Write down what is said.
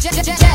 can settle down,